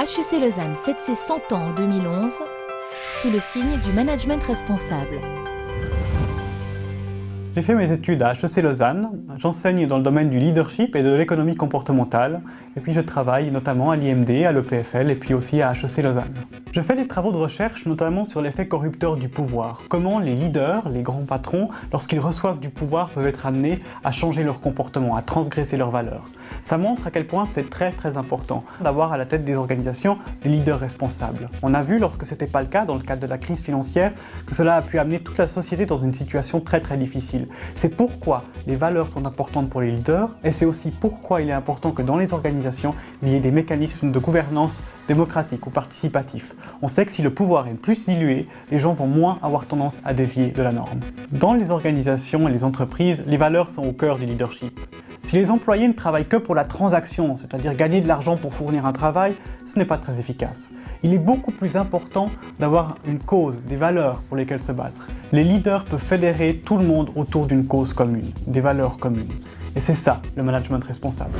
HEC Lausanne fête ses 100 ans en 2011 sous le signe du management responsable. J'ai fait mes études à HEC Lausanne, j'enseigne dans le domaine du leadership et de l'économie comportementale, et puis je travaille notamment à l'IMD, à l'EPFL et puis aussi à HEC Lausanne. Je fais des travaux de recherche notamment sur l'effet corrupteur du pouvoir, comment les leaders, les grands patrons, lorsqu'ils reçoivent du pouvoir, peuvent être amenés à changer leur comportement, à transgresser leurs valeurs. Ça montre à quel point c'est très très important d'avoir à la tête des organisations des leaders responsables. On a vu lorsque ce n'était pas le cas, dans le cadre de la crise financière, que cela a pu amener toute la société dans une situation très très difficile. C'est pourquoi les valeurs sont importantes pour les leaders et c'est aussi pourquoi il est important que dans les organisations, il y ait des mécanismes de gouvernance démocratique ou participatif. On sait que si le pouvoir est plus dilué, les gens vont moins avoir tendance à dévier de la norme. Dans les organisations et les entreprises, les valeurs sont au cœur du leadership. Si les employés ne travaillent que pour la transaction, c'est-à-dire gagner de l'argent pour fournir un travail, ce n'est pas très efficace. Il est beaucoup plus important d'avoir une cause, des valeurs pour lesquelles se battre. Les leaders peuvent fédérer tout le monde autour d'une cause commune, des valeurs communes. Et c'est ça le management responsable.